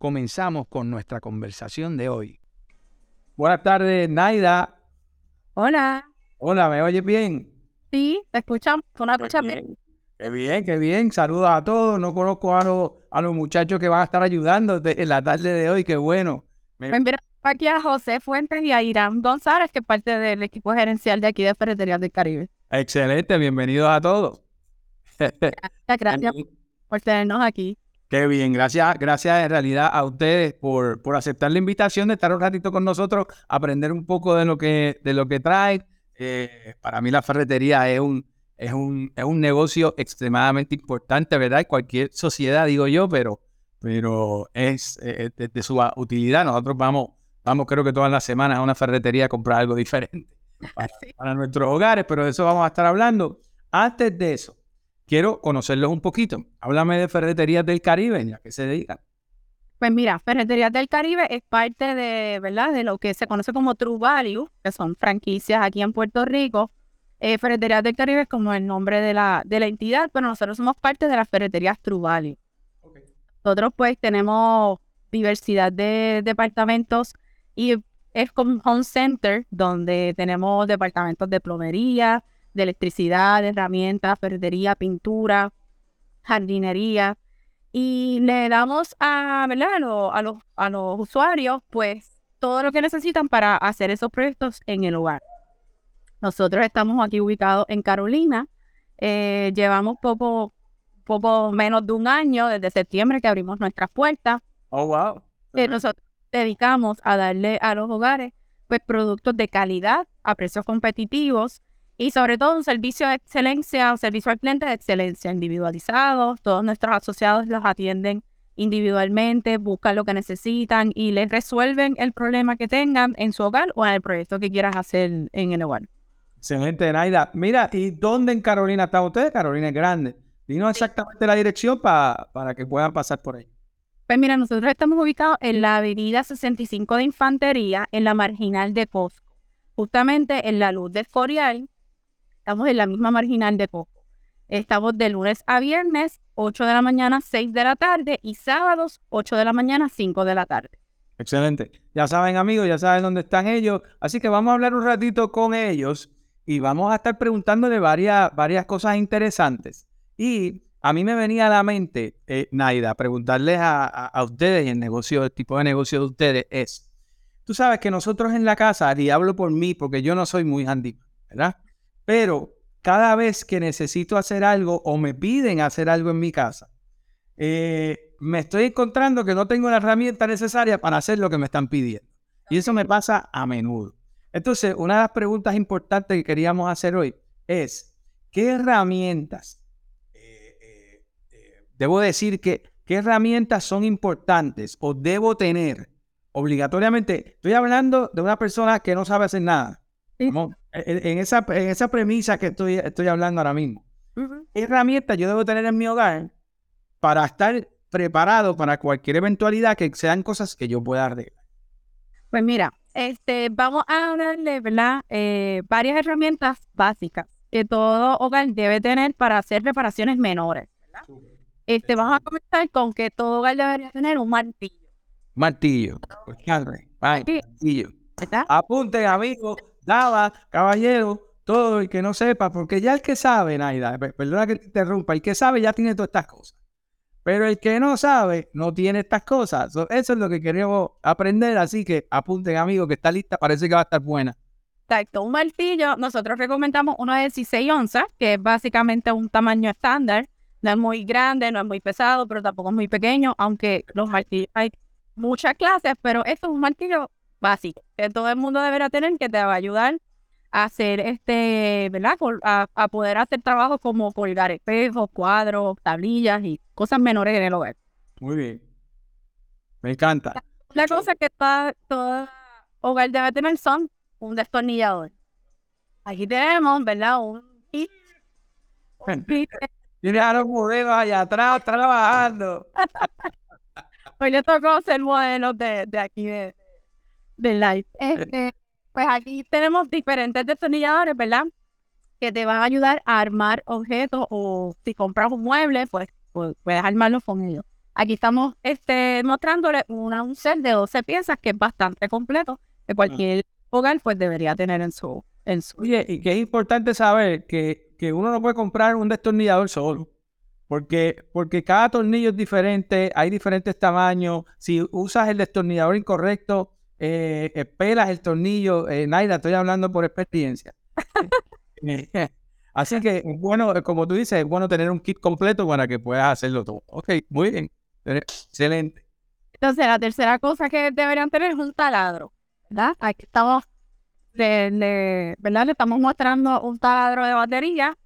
comenzamos con nuestra conversación de hoy. Buenas tardes, Naida. Hola. Hola, ¿me oyes bien? Sí, te escuchamos. Una escucha bien. Qué bien, qué bien. Saludos a todos. No conozco a los, a los muchachos que van a estar ayudando en la tarde de hoy. Qué bueno. Me... Pues aquí a José Fuentes y a Irán González, que es parte del equipo gerencial de aquí de Ferreterías del Caribe. Excelente, bienvenidos a todos. Gracias, gracias por tenernos aquí. Qué bien, gracias, gracias en realidad a ustedes por, por aceptar la invitación de estar un ratito con nosotros, aprender un poco de lo que, de lo que traen. Eh, para mí la ferretería es un, es un, es un negocio extremadamente importante, ¿verdad? Cualquier sociedad, digo yo, pero, pero es eh, de, su utilidad. Nosotros vamos, vamos creo que todas las semanas a una ferretería a comprar algo diferente para, nuestros hogares, pero de eso vamos a estar hablando. Antes de eso, quiero conocerlos un poquito. Háblame de Ferreterías del Caribe, ya que se dedican. Pues mira, Ferreterías del Caribe es parte de, ¿verdad? De lo que se conoce como True Value, que son franquicias aquí en Puerto Rico eh, Ferreterías del Caribe es como el nombre de la, de la entidad, pero nosotros somos parte de las ferreterías True Valley. Nosotros pues tenemos diversidad de departamentos y es como un home center donde tenemos departamentos de plomería, de electricidad, de herramientas, ferretería, pintura, jardinería. Y le damos a, ¿verdad? A, los, a los usuarios pues todo lo que necesitan para hacer esos proyectos en el hogar. Nosotros estamos aquí ubicados en Carolina. Eh, llevamos poco, poco menos de un año, desde septiembre que abrimos nuestras puertas. Oh, wow. Eh, nosotros dedicamos a darle a los hogares pues, productos de calidad a precios competitivos y sobre todo un servicio de excelencia, un servicio al cliente de excelencia individualizado. Todos nuestros asociados los atienden individualmente, buscan lo que necesitan y les resuelven el problema que tengan en su hogar o en el proyecto que quieras hacer en el hogar. Excelente, Naida. Mira, ¿y dónde en Carolina está usted? Carolina es grande. Dinos exactamente la dirección para que puedan pasar por ahí. Pues mira, nosotros estamos ubicados en la avenida 65 de Infantería, en la marginal de Costco. Justamente en la luz de Escorial, estamos en la misma marginal de Costco. Estamos de lunes a viernes, 8 de la mañana, 6 de la tarde, y sábados, 8 de la mañana, 5 de la tarde. Excelente. Ya saben, amigos, ya saben dónde están ellos. Así que vamos a hablar un ratito con ellos y vamos a estar preguntándole varias, varias cosas interesantes. Y a mí me venía a la mente, eh, Naida, preguntarles a, ustedes y el negocio, el tipo de negocio de ustedes es, tú sabes que nosotros en la casa, y hablo por mí porque yo no soy muy handy, ¿verdad? Pero cada vez que necesito hacer algo o me piden hacer algo en mi casa, eh, me estoy encontrando que no tengo la herramienta necesaria para hacer lo que me están pidiendo. Y eso me pasa a menudo. Entonces, una de las preguntas importantes que queríamos hacer hoy es, ¿qué herramientas, eh, eh, eh, debo decir que, qué herramientas son importantes o debo tener obligatoriamente? Estoy hablando de una persona que no sabe hacer nada. En, esa, en esa premisa que estoy, estoy hablando ahora mismo. ¿Qué herramientas yo debo tener en mi hogar para estar preparado para cualquier eventualidad que sean cosas que yo pueda arreglar? Pues mira, este, vamos a darle, ¿verdad? Eh, varias herramientas básicas que todo hogar debe tener para hacer reparaciones menores. Este, vamos a comenzar con que todo hogar debería tener un martillo. Martillo. martillo. Apunten, amigos, daba, caballero, todo el que no sepa, porque ya el que sabe, Naida, perdona que te interrumpa, el que sabe ya tiene todas estas cosas. Pero el que no sabe, no tiene estas cosas. eso es lo que queremos aprender. Así que apunten, amigos, que está lista. Parece que va a estar buena. Exacto. Un martillo, nosotros recomendamos uno de 16 onzas, que es básicamente un tamaño estándar. No es muy grande, no es muy pesado, pero tampoco es muy pequeño. Aunque los martillos hay muchas clases, pero esto es un martillo básico que todo el mundo deberá tener que te va a ayudar hacer este, ¿verdad? A, poder hacer trabajos como colgar espejos, cuadros, tablillas y cosas menores en el hogar. Muy bien. Me encanta. La cosa que está todo hogar debe tener son un destornillador. Aquí tenemos, ¿verdad? Un kit. Tienes a los modelos allá atrás trabajando. Hoy le tocó ser modelos de, de aquí de, de live. Este, pues aquí tenemos diferentes destornilladores, ¿verdad? Que te van a ayudar a armar objetos o si compras un mueble, pues, pues puedes armarlo con ellos. Aquí estamos este, mostrándole una, un set de 12 piezas que es bastante completo, que cualquier hogar pues debería tener en su... En su... Oye, y que es importante saber que, que uno no puede comprar un destornillador solo. Porque, porque cada tornillo es diferente, hay diferentes tamaños. Si usas el destornillador incorrecto, eh, eh, pelas el tornillo. Eh, Naida, estoy hablando por experiencia. Así que, bueno, como tú dices, es bueno tener un kit completo para que puedas hacerlo todo. Ok, muy bien. Excelente. Entonces, la tercera cosa que deberían tener es un taladro, ¿verdad? Aquí estamos, le, ¿verdad? Le estamos mostrando un taladro de batería.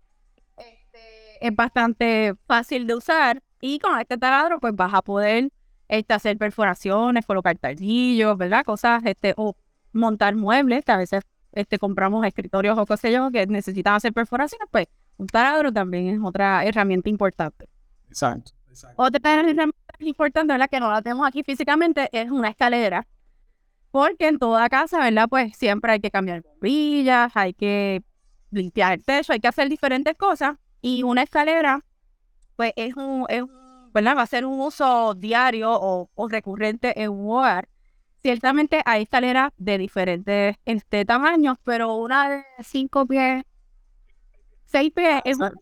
Este, es bastante fácil de usar y con este taladro pues vas a poder este, hacer perforaciones, colocar tardillos, ¿verdad? Cosas, este, o montar muebles, que a veces este, compramos escritorios o qué sé yo, que necesitan hacer perforaciones, pues un taladro también es otra herramienta importante. Exacto. Otra herramienta importante, ¿verdad? Que no la tenemos aquí físicamente, es una escalera. Porque en toda casa, ¿verdad? Pues siempre hay que cambiar bombillas, hay que limpiar el techo, hay que hacer diferentes cosas. Y una escalera, pues es un, es ¿verdad? Va a ser un uso diario o, o recurrente en un hogar. Ciertamente hay escaleras de diferentes este, tamaños, pero una de cinco pies, seis pies, es una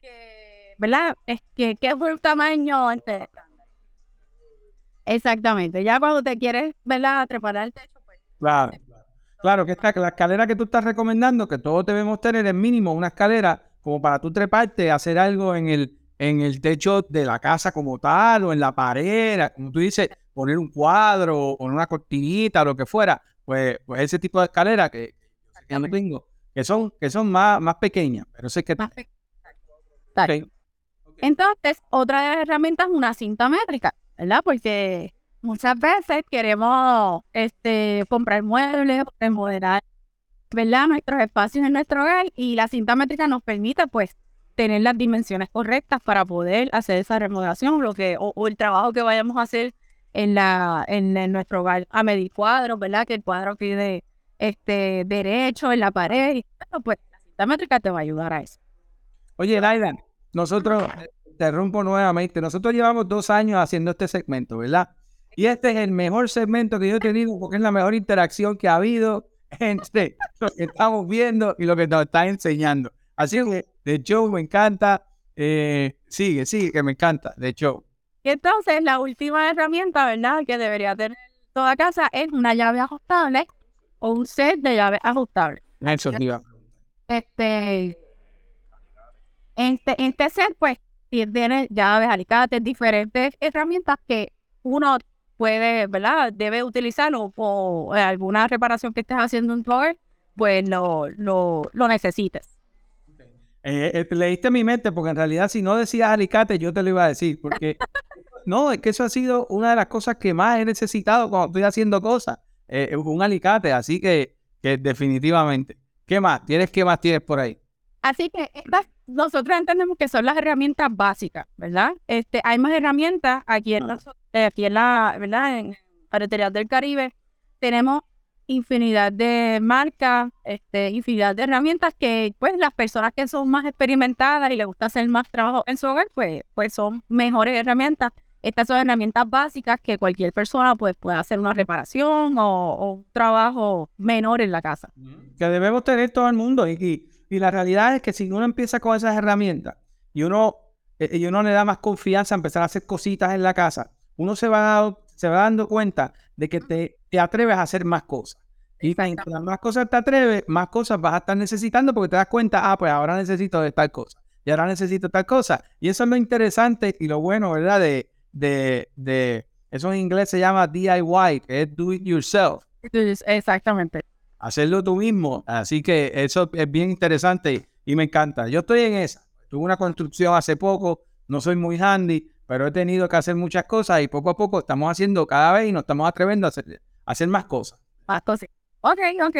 que, ¿verdad? Es que, que es un tamaño entre Exactamente. Ya cuando te quieres, ¿verdad? Trepar el techo, pues. Claro. Claro, que esta, la escalera que tú estás recomendando, que todos debemos tener en mínimo una escalera como para tú treparte, hacer algo en el, en el techo de la casa como tal, o en la pared, como tú dices, poner un cuadro, o una cortinita, o lo que fuera, pues, pues ese tipo de escalera que, que no tengo, que son, que son más, más pequeñas, pero sé que... Más okay. Entonces, otra de las herramientas es una cinta métrica, ¿verdad? Porque muchas veces queremos este, comprar muebles, remodelar, ¿verdad? Nuestros espacios en nuestro hogar y la cinta métrica nos permite, pues, tener las dimensiones correctas para poder hacer esa remodelación lo que, o, el trabajo que vayamos a hacer en, la, en, nuestro hogar a medir cuadros, ¿verdad? Que el cuadro quede este, derecho en la pared. Y, pues la cinta métrica te va a ayudar a eso. Oye, Laidan, nosotros, interrumpo nuevamente, nosotros llevamos dos años haciendo este segmento, ¿verdad? Y este es el mejor segmento que yo he tenido porque es la mejor interacción que ha habido entre lo que estamos viendo y lo que nos están enseñando. Así que de show me encanta. Eh, sigue, sigue, que me encanta de show. Y entonces la última herramienta, ¿verdad? Que debería tener toda casa es una llave ajustable o un set de llaves ajustables. Eso Este, este, este set, pues, tiene llaves, alicates, diferentes herramientas que uno puede, ¿verdad? Debe utilizar o, alguna reparación que estés haciendo en tu hogar, pues lo, lo, lo necesites. Eh, eh, leíste mi mente porque en realidad si no decías alicate yo te lo iba a decir porque no, es que eso ha sido una de las cosas que más he necesitado cuando estoy haciendo cosas, eh, un alicate, así que, que, definitivamente. ¿Qué más? ¿Tienes qué más tienes por ahí? Así que estas, nosotros entendemos que son las herramientas básicas, ¿verdad? Este, hay más herramientas aquí en, la, aquí en la, ¿verdad? En del Caribe tenemos infinidad de marcas, este, infinidad de herramientas que pues las personas que son más experimentadas y les gusta hacer más trabajo en su hogar, pues, pues son mejores herramientas. Estas son herramientas básicas que cualquier persona pues, puede hacer una reparación o, un trabajo menor en la casa. Que debemos tener todo el mundo y, y, la realidad es que si uno empieza con esas herramientas y uno, eh, y uno le da más confianza a empezar a hacer cositas en la casa, uno se va, se va dando cuenta de que te, te atreves a hacer más cosas. Y mientras más cosas te atreves, más cosas vas a estar necesitando porque te das cuenta, ah, pues ahora necesito de tal cosa. Y ahora necesito tal cosa. Y eso es lo interesante y lo bueno, ¿verdad? De, de, de eso en inglés se llama DIY, que es do it yourself. Exactamente. Hacerlo tú mismo. Así que eso es bien interesante y me encanta. Yo estoy en esa. Tuve una construcción hace poco, no soy muy handy, pero he tenido que hacer muchas cosas y poco a poco estamos haciendo cada vez y nos estamos atreviendo a hacer, a hacer más cosas. Más cosas. Ok, ok.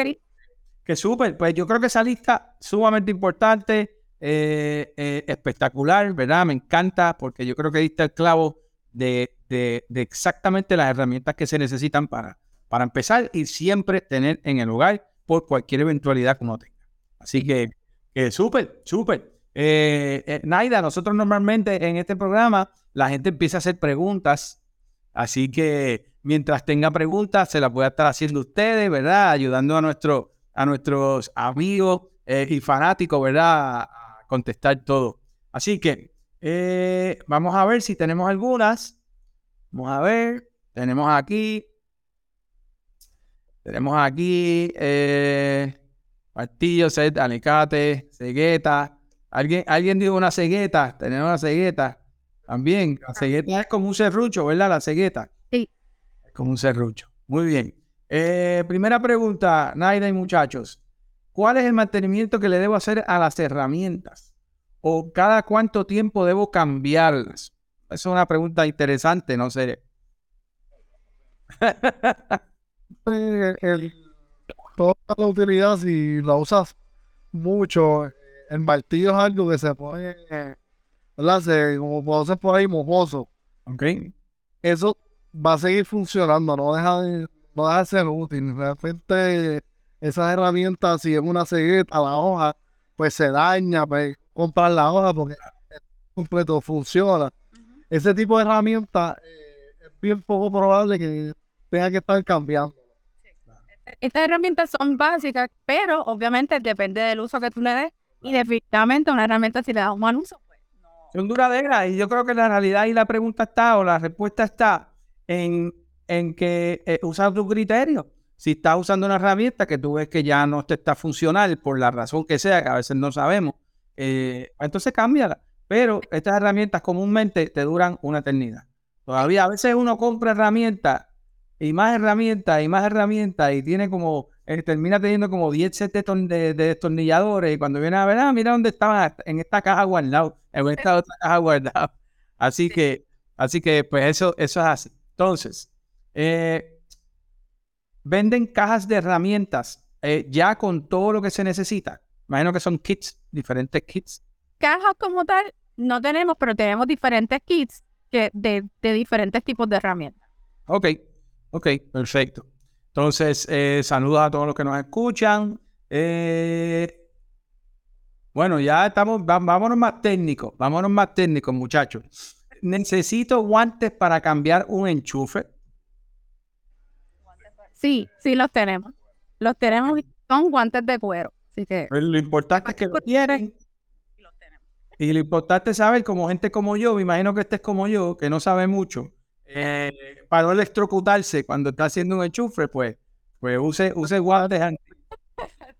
Que súper, pues yo creo que esa lista sumamente importante, eh, eh, espectacular, ¿verdad? Me encanta porque yo creo que diste el clavo de, de, de, exactamente las herramientas que se necesitan para, para empezar y siempre tener en el hogar por cualquier eventualidad que uno tenga. Así que, que súper, súper. Eh, eh, Naida, nosotros normalmente en este programa la gente empieza a hacer preguntas, así que mientras tenga preguntas se las voy a estar haciendo ustedes, ¿verdad? Ayudando a, nuestro, a nuestros amigos eh, y fanáticos, ¿verdad? A contestar todo. Así que eh, vamos a ver si tenemos algunas. Vamos a ver, tenemos aquí. Tenemos aquí eh, martillo, set, alicate, cegueta. ¿Alguien, alguien dijo una cegueta. Tenemos una cegueta. También, la cegueta es como un serrucho, ¿verdad? La cegueta. Sí. Es como un serrucho. Muy bien. Eh, primera pregunta, Naida y muchachos. ¿Cuál es el mantenimiento que le debo hacer a las herramientas? ¿O cada cuánto tiempo debo cambiarlas? Esa es una pregunta interesante, no sé. el, el, toda la utilidad, si la usas mucho, el martillo es algo que se pone, ¿verdad? Se, como puedo ser por ahí mojoso. Ok. Eso va a seguir funcionando, no deja de, no deja de ser útil. Realmente, esas herramientas, si es una cegueta, la hoja, pues se daña, pues comprar la hoja porque completo funciona. Ese tipo de herramientas eh, es bien poco probable que tenga que estar cambiando. Estas herramientas son básicas, pero obviamente depende del uso que tú le des. Y definitivamente una herramienta si le das un mal uso. Son duraderas y yo creo que la realidad y la pregunta está o la respuesta está en, en que eh, usa tu criterio. Si estás usando una herramienta que tú ves que ya no te está funcional por la razón que sea, que a veces no sabemos, eh, entonces cámbiala. Pero estas herramientas comúnmente te duran una eternidad. Todavía a veces uno compra herramientas y más herramientas y más herramientas y tiene como, eh, termina teniendo como 10 sets de destornilladores y cuando viene a ver, ah, mira dónde estaban en esta caja guardado, en esta otra caja guardado. Así que, así que pues eso, eso es así. Entonces, eh, venden cajas de herramientas eh, ya con todo lo que se necesita. Imagino que son kits, diferentes kits. Cajas como tal no tenemos, pero tenemos diferentes kits que de, de diferentes tipos de herramientas. Ok, ok, perfecto. Entonces, eh, saludos a todos los que nos escuchan. Eh, bueno, ya estamos, vámonos más técnicos, vámonos más técnicos, muchachos. Necesito guantes para cambiar un enchufe. Sí, sí los tenemos. Los tenemos y son guantes de cuero. Así que Pues lo importante es que lo los tenemos. y lo importante es saber, como gente como yo, me imagino que este es como yo, que no sabe mucho, eh, para no electrocutarse cuando está haciendo un enchufe, pues, pues use, use guantes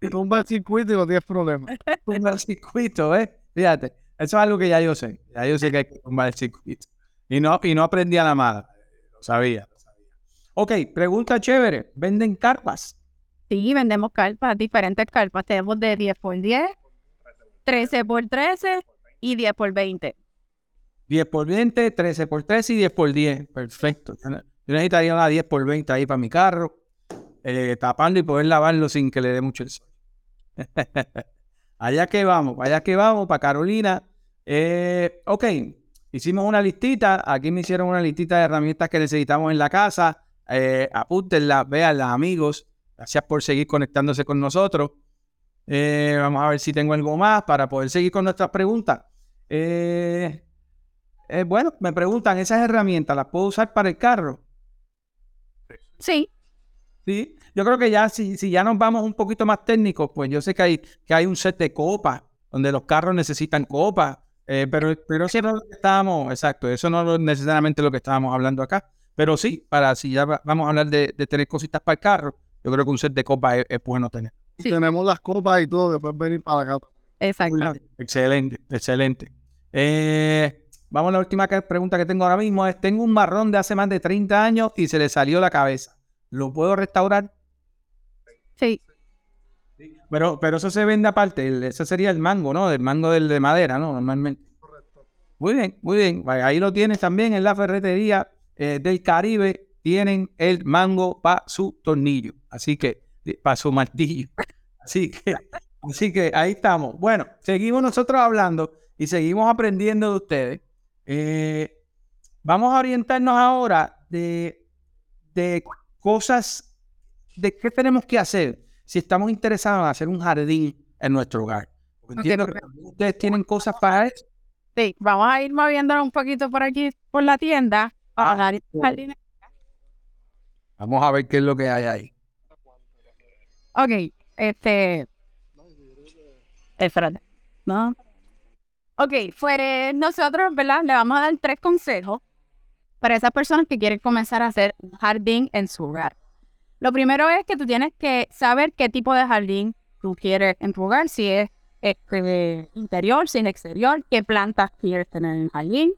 Tumba el circuito y no tienes problema. tumbar el circuito, ¿eh? Fíjate, eso es algo que ya yo sé. Ya yo sé que hay que tumbar el circuito. Y no, y no aprendí a la mala. Lo sabía, lo sabía. Ok, pregunta chévere. ¿Venden carpas? Sí, vendemos carpas, diferentes carpas. Tenemos de 10 por 10, 13 por 13 y 10 por 20. 10 por 20, 13 por 13 y 10 por 10. Perfecto. Yo necesitaría una 10 por 20 ahí para mi carro. eh, tapando y poder lavarlo sin que le dé mucho el sol. allá que vamos, allá que vamos, para Carolina. Eh, ok, hicimos una listita. Aquí me hicieron una listita de herramientas que necesitamos en la casa. Eh, apúntenlas, véanlas, amigos. Gracias por seguir conectándose con nosotros. Eh, vamos a ver si tengo algo más para poder seguir con nuestras preguntas. Eh, eh, bueno, me preguntan, ¿esas herramientas las puedo usar para el carro? Sí, Sí, yo creo que ya si, si ya nos vamos un poquito más técnicos, pues yo sé que hay, que hay un set de copas, donde los carros necesitan copas, eh, pero, pero eso no es lo que estábamos, exacto, eso no es necesariamente lo que estábamos hablando acá, pero sí, para si ya va- vamos a hablar de, de tener cositas para el carro, yo creo que un set de copas es, es bueno tener. Sí. Tenemos las copas y todo que puedes venir para acá. exacto. Excelente, excelente. Eh, vamos a la última que- pregunta que tengo ahora mismo. Es, tengo un marrón de hace más de 30 años y se le salió la cabeza. ¿Lo puedo restaurar? Sí, Pero, pero eso se vende aparte. el- ese sería el mango, ¿no? El mango del de madera, ¿no? Normalmente. Muy bien, muy bien. Ahí lo tienes también en la ferretería eh, del Caribe. Tienen el mango para su tornillo. Así que, para su martillo. Así que, así que ahí estamos. Bueno, seguimos nosotros hablando y seguimos aprendiendo de ustedes. Eh, vamos a orientarnos ahora de, de cosas, de qué tenemos que hacer si estamos interesados en hacer un jardín en nuestro hogar. entiendo que ustedes tienen cosas para eso. Sí, vamos a ir moviéndonos un poquito por aquí, por la tienda. Ah, vamos a ver qué es lo que hay ahí. Ok, este... Espérate. ¿No? Ok, pues nosotros, ¿verdad? Le vamos a dar tres consejos para esas personas que quieren comenzar a hacer un jardín en su hogar. Lo primero es que tú tienes que saber qué tipo de jardín tú quieres en tu hogar, si es este, interior, si es exterior, qué plantas quieres tener en el jardín,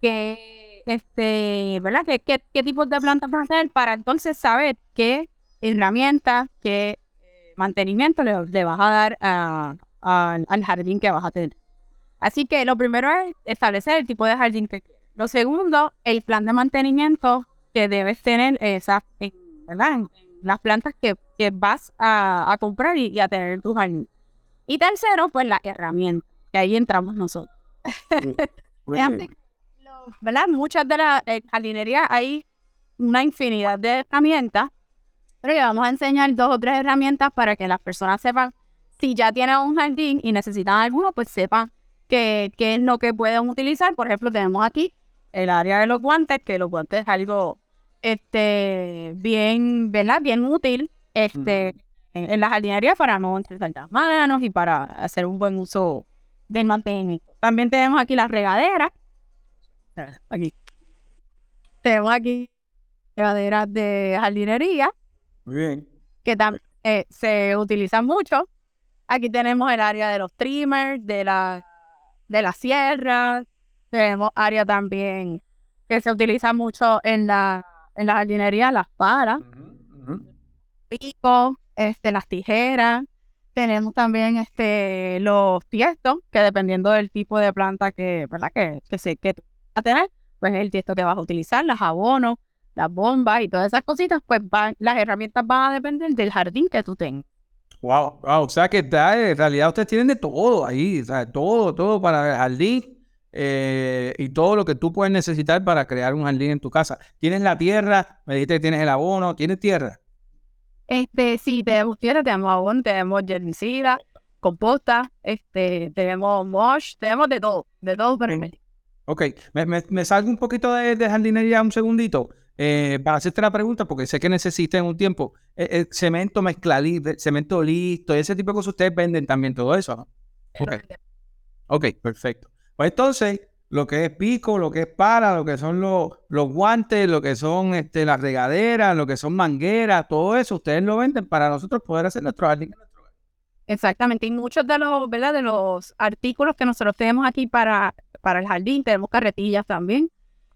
qué, este, ¿verdad? ¿Qué, qué, qué tipos de plantas vas a hacer para entonces saber qué herramientas, qué eh, mantenimiento le, vas a dar al jardín que vas a tener. Así que lo primero es establecer el tipo de jardín que quieres. Lo segundo, el plan de mantenimiento que debes tener esa, en, ¿verdad? las plantas que, vas a, comprar y, a tener en tu jardín. Y tercero, pues la herramienta, que ahí entramos nosotros. ¿verdad? Muchas de las jardinerías hay una infinidad de herramientas, pero ya vamos a enseñar dos o tres herramientas para que las personas sepan si ya tienen un jardín y necesitan alguno, pues sepan qué, qué es lo que pueden utilizar. Por ejemplo, tenemos aquí el área de los guantes, que los guantes es algo este, bien, ¿verdad? Bien útil este, en, la jardinería para no entregar las manos y para hacer un buen uso del mantenimiento. También tenemos aquí las regaderas. Aquí. Tenemos aquí regaderas de jardinería. Muy bien. Que también eh, se utilizan mucho. Aquí tenemos el área de los trimmers, de la, de la sierra. Tenemos área también que se utiliza mucho en la, en la jardinería, las paras, pico, este, las tijeras. Tenemos también este, los tiestos, que dependiendo del tipo de planta que, ¿verdad? que, que, se, que vas a tener, pues el tiesto que vas a utilizar, las abonos, las bombas y todas esas cositas, pues van, las herramientas van a depender del jardín que tú tengas. Wow, wow, o sea que en realidad ustedes tienen de todo ahí, o sea, todo, todo para el jardín eh, y todo lo que tú puedes necesitar para crear un jardín en tu casa. ¿Tienes la tierra? Me dijiste que tienes el abono, ¿tienes tierra? Este, sí, tenemos tierra, tenemos abono, tenemos herbicida, composta, este, tenemos mosh, tenemos de todo, de todo para el Ok, me, me, salgo un poquito de, jardinería un segundito eh, para hacerte la pregunta, porque sé que necesitan un tiempo. Eh, cemento mezcladito, cemento listo, ese tipo de cosas, ustedes venden también todo eso, ¿no? Ok, perfecto. Pues entonces, lo que es pico, lo que es para, lo que son los, los guantes, lo que son este, las regaderas, lo que son mangueras, todo eso, ustedes lo venden para nosotros poder hacer nuestro jardín. Exactamente, y muchos de los. De los artículos que nosotros tenemos aquí para, para el jardín, tenemos carretillas también,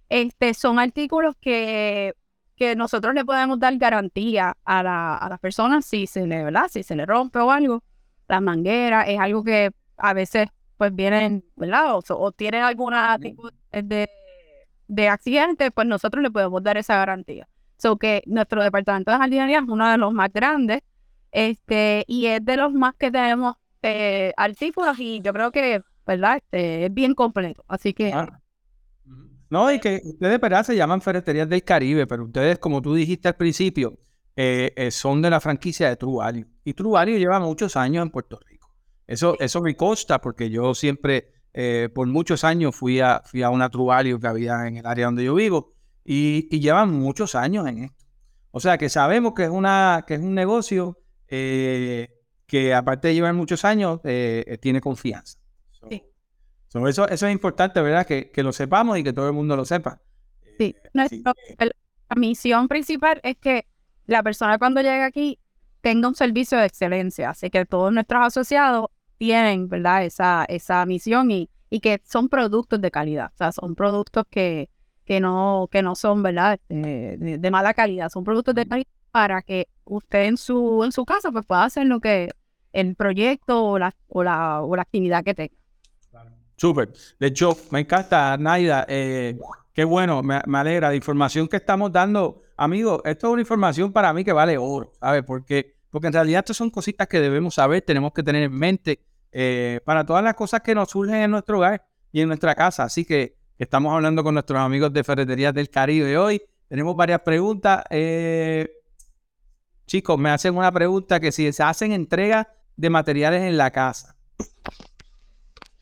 este, son artículos que, que nosotros le podemos dar garantía a, la, a las personas si se le. Si se le rompe o algo. La manguera es algo que a veces pues vienen, ¿verdad? O, tienen alguna tipo de, de accidente, pues nosotros le podemos dar esa garantía. So que nuestro departamento de jardinería es uno de los más grandes este, y es de los más que tenemos eh, artículos y yo creo que, ¿verdad? Este, es bien completo. Así que... No, y que ustedes, ¿verdad? Se llaman Ferreterías del Caribe, pero ustedes, como tú dijiste al principio, eh, eh, son de la franquicia de True Value. Y True Value lleva muchos años en Puerto Rico. Eso, eso me consta porque yo siempre, eh, por muchos años, fui a, fui a una True que había en el área donde yo vivo y, llevan muchos años en esto. O sea que sabemos que es, una, que es un negocio eh, que aparte de llevar muchos años, eh, tiene confianza. sí. eso, eso es importante, ¿verdad? Que, que, lo sepamos y que todo el mundo lo sepa. Sí, Nuestro, la misión principal es que la persona cuando llegue aquí tenga un servicio de excelencia. Así que todos nuestros asociados tienen, ¿verdad? Esa, esa misión y, y que son productos de calidad. O sea, son productos que, que, no, que no son, ¿verdad? Este, de, mala calidad. Son productos de calidad para que usted en su, en su casa pues pueda hacer lo que el proyecto o la, o la, o la actividad que tenga. Súper. De hecho, me encanta, Naida. Eh, qué bueno, me, me, alegra. La información que estamos dando, amigos, esto es una información para mí que vale oro, ¿sabes? Porque, porque en realidad estas son cositas que debemos saber, tenemos que tener en mente eh, para todas las cosas que nos surgen en nuestro hogar y en nuestra casa. Así que estamos hablando con nuestros amigos de Ferreterías del Caribe hoy. Tenemos varias preguntas. Eh, chicos, me hacen una pregunta que si se hacen entregas de materiales en la casa.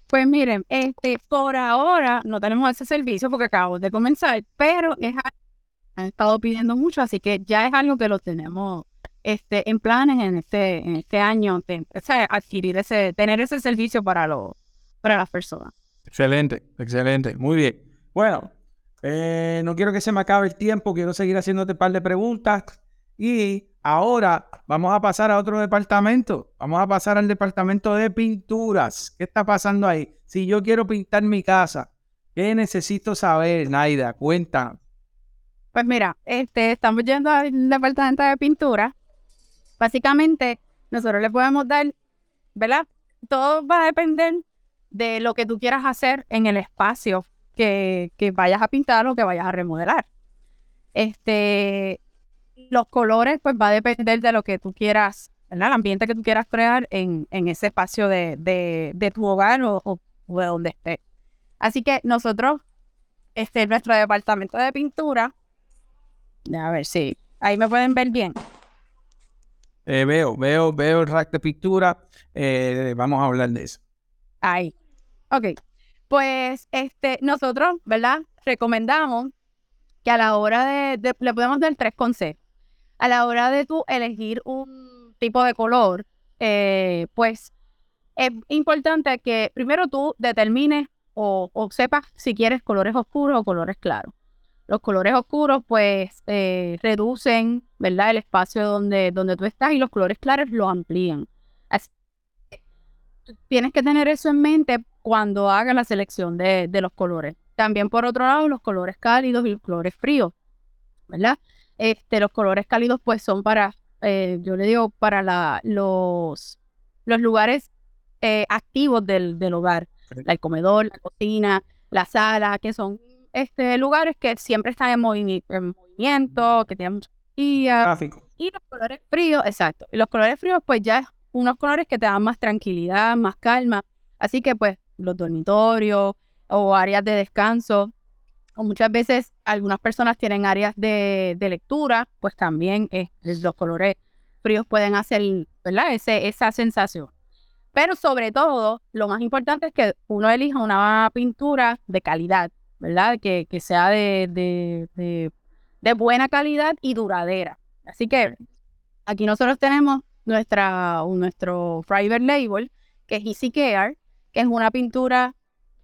Pues miren, este, por ahora no tenemos ese servicio porque acabamos de comenzar, pero es han estado pidiendo mucho, así que ya es algo que lo tenemos este, en planes en este, en este año, de, o sea, adquirir ese, tener ese servicio para, lo, para las personas. Excelente, excelente, muy bien. Bueno, eh, no quiero que se me acabe el tiempo, quiero seguir haciéndote un par de preguntas y ahora vamos a pasar a otro departamento, vamos a pasar al departamento de pinturas. ¿Qué está pasando ahí? Si yo quiero pintar mi casa, ¿qué necesito saber, Naida? Cuenta. Pues mira, este, estamos yendo al departamento de pintura Básicamente, nosotros le podemos dar, ¿verdad? Todo va a depender de lo que tú quieras hacer en el espacio que, vayas a pintar o que vayas a remodelar. Este, los colores, pues va a depender de lo que tú quieras, ¿verdad? El ambiente que tú quieras crear en, ese espacio de, tu hogar o, de donde esté. Así que nosotros, este, nuestro departamento de pintura, a ver si ahí me pueden ver bien. Eh, veo, veo, veo el rack de pintura. Eh, vamos a hablar de eso. Ahí. Ok. Pues este, nosotros, ¿verdad? Recomendamos que a la hora de, le podemos dar tres consejos. A la hora de tú elegir un tipo de color, eh, pues es importante que primero tú determines o, o sepas si quieres colores oscuros o colores claros. Los colores oscuros pues eh, reducen, ¿verdad? El espacio donde, donde tú estás y los colores claros lo amplían. Así, tienes que tener eso en mente cuando hagas la selección de, los colores. También por otro lado, los colores cálidos y los colores fríos, ¿verdad? Este, los colores cálidos pues son para, eh, yo le digo, para la, los, los lugares eh, activos del, del hogar. El comedor, la cocina, la sala, que son este, lugares que siempre están en, movimiento, que tienen mucha energía. Y los colores fríos, exacto. Y los colores fríos, pues ya es unos colores que te dan más tranquilidad, más calma. Así que, pues, los dormitorios o áreas de descanso, o muchas veces algunas personas tienen áreas de, lectura, pues también los colores fríos pueden hacer, ¿verdad? Ese, esa sensación. Pero sobre todo, lo más importante es que uno elija una pintura de calidad, ¿verdad? Que, sea de, buena calidad y duradera. Así que aquí nosotros tenemos nuestra, nuestro private label, que es Easy Care, que es una pintura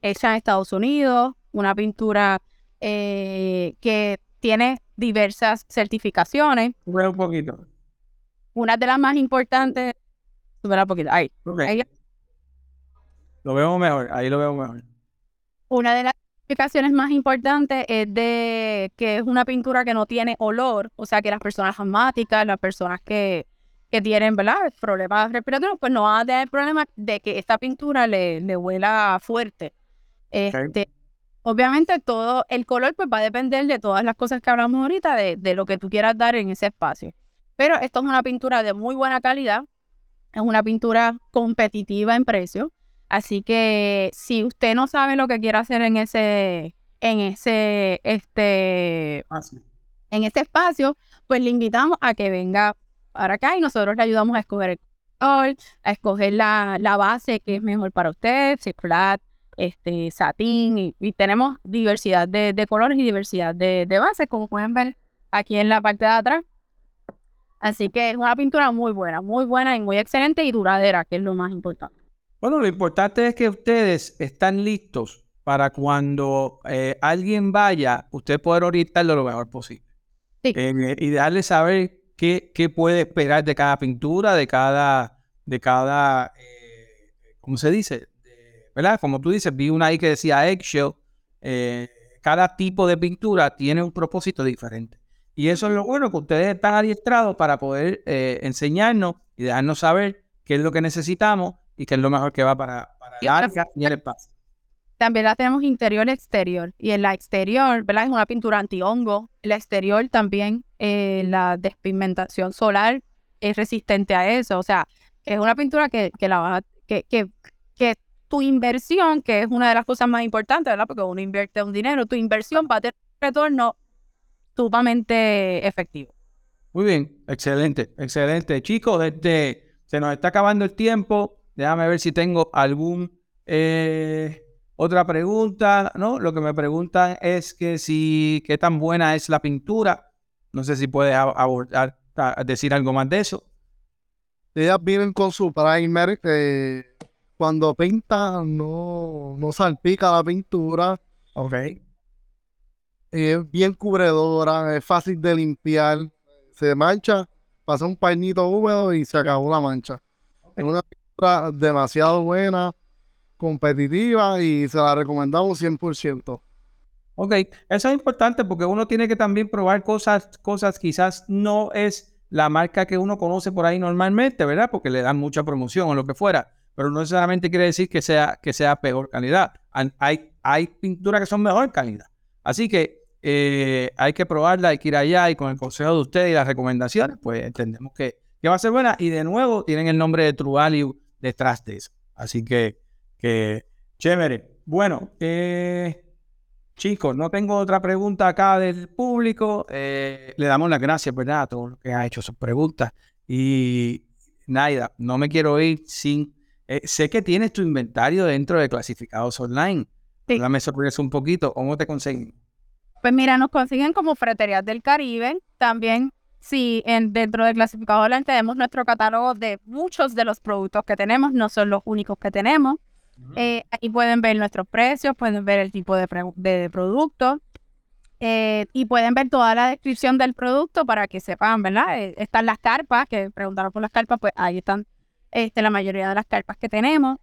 hecha en Estados Unidos, una pintura eh, que tiene diversas certificaciones. un poquito. Una de las más importantes, un poquito, ahí. Lo vemos mejor, ahí lo vemos mejor. Una de las explicaciones más importantes es de que es una pintura que no tiene olor, o sea que las personas asmáticas, las personas que, que tienen ¿verdad? problemas respiratorios, pues no van a tener problema de que esta pintura le, le huela fuerte. Este, Obviamente todo el color pues va a depender de todas las cosas que hablamos ahorita, de, de lo que tú quieras dar en ese espacio. Pero esto es una pintura de muy buena calidad, es una pintura competitiva en precio. Así que si usted no sabe lo que quiere hacer en ese, en ese, este, en ese espacio, pues le invitamos a que venga para acá y nosotros le ayudamos a escoger el color, a escoger la, base que es mejor para usted, si flat, este, satín, y, tenemos diversidad de, colores y diversidad de, de bases, como pueden ver aquí en la parte de atrás. Así que es una pintura muy buena, muy buena y muy excelente y duradera, que es lo más importante. Bueno, lo importante es que ustedes están listos para cuando eh, alguien vaya, usted poder orientarlo lo mejor posible. Eh, y darle saber qué, qué, puede esperar de cada pintura, de cada, de cada, eh, ¿cómo se dice? ¿Verdad? Como tú dices, vi una ahí que decía eggshell. cada tipo de pintura tiene un propósito diferente. Y eso es lo bueno, que ustedes están adiestrados para poder enseñarnos y dejarnos saber qué es lo que necesitamos y que es lo mejor que va para, para el arca y el espacio. También la tenemos interior y exterior. Y en la exterior, ¿verdad? Es una pintura anti-hongo. En la exterior también eh, la despigmentación solar es resistente a eso. O sea, es una pintura que, que la vas que, que, que tu inversión, que es una de las cosas más importantes, ¿verdad? Porque uno invierte un dinero, tu inversión va a tener un retorno sumamente efectivo. Muy bien, excelente, excelente. Chicos, desde, se nos está acabando el tiempo. Déjame ver si tengo algún eh, otra pregunta, ¿no? Lo que me preguntan es que si qué tan buena es la pintura. No sé si puedes abordar, decir algo más de eso. Ellas vienen con su primer, eh, cuando pintan no, no salpica la pintura. Ok. Es bien cubredora, es fácil de limpiar. Se mancha, pasa un pañito húmedo y se acabó la mancha. Es una demasiado buena, competitiva y se la recomendamos 100%. Ok, eso es importante porque uno tiene que también probar cosas, cosas quizás no es la marca que uno conoce por ahí normalmente, ¿verdad? Porque le dan mucha promoción o lo que fuera, pero no necesariamente quiere decir que sea, que sea peor calidad. Hay, hay pinturas que son mejor calidad. Así que eh, hay que probarla, hay que ir allá y con el consejo de ustedes y las recomendaciones, pues entendemos que, que va a ser buena. Y de nuevo tienen el nombre de True Value detrás de eso. Así que, que chévere. Bueno, eh, Chicos, no tengo otra pregunta acá del público. Eh, le damos las gracias, ¿verdad? A todos los que han hecho sus preguntas. Y Naida, no me quiero ir sin... Eh, sé que tienes tu inventario dentro de clasificados online. Sí. Me sorprendes un poquito. ¿Cómo te consiguen? Pues mira, nos consiguen como Freterías del Caribe. También, sí, en, dentro de clasificados online tenemos nuestro catálogo de muchos de los productos que tenemos. No son los únicos que tenemos. Eh, ahí pueden ver nuestros precios, pueden ver el tipo de, de producto eh, y pueden ver toda la descripción del producto para que sepan, ¿verdad? Eh, están las carpas, que preguntaron por las carpas, pues ahí están este, la mayoría de las carpas que tenemos.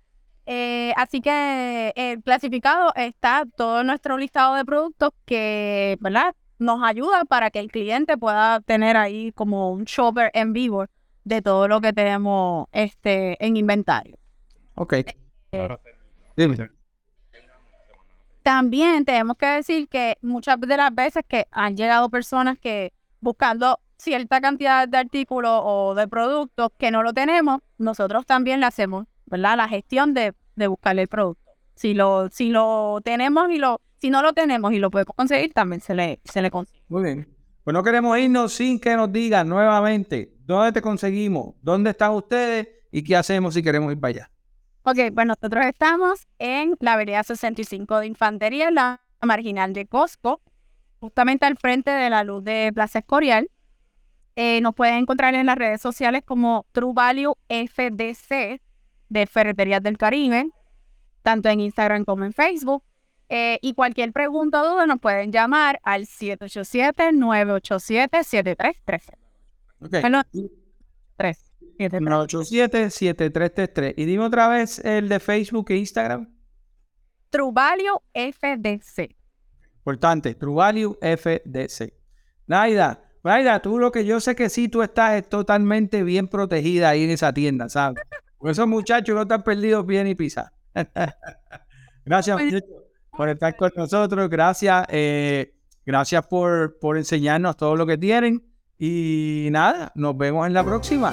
así que el clasificado está todo nuestro listado de productos que, ¿verdad? Nos ayuda para que el cliente pueda tener ahí como un shopper en vivo de todo lo que tenemos este, en inventario. Ok. También tenemos que decir que muchas de las veces que han llegado personas que buscando cierta cantidad de artículos o de productos que no lo tenemos, nosotros también le hacemos, ¿verdad? La gestión de, de buscarle el producto. Si lo, si lo tenemos y lo, si no lo tenemos y lo podemos conseguir, también se le, se le consigue. Muy bien. Pues no queremos irnos sin que nos digan nuevamente dónde te conseguimos, dónde están ustedes y qué hacemos si queremos ir para allá. Ok, pues nosotros estamos en la avenida 65 de Infantería, la marginal de Costco, justamente al frente de la luz de Plaza Escorial. Eh, nos pueden encontrar en las redes sociales como True Value FDC de Ferreterías del Caribe, tanto en Instagram como en Facebook. Eh, y cualquier pregunta o duda nos pueden llamar al 787-987-7313. Okay. 3. 987-7333. Y dime otra vez el de Facebook e Instagram. Truvalio FDC. Importante, Truvalio FDC. Naida, Naida, tú lo que yo sé que sí, tú estás totalmente bien protegida ahí en esa tienda, ¿sabes? Porque esos muchachos no están perdidos bien y pisa. gracias por estar con nosotros. Gracias, eh, gracias por, por enseñarnos todo lo que tienen. Y nada, nos vemos en la próxima.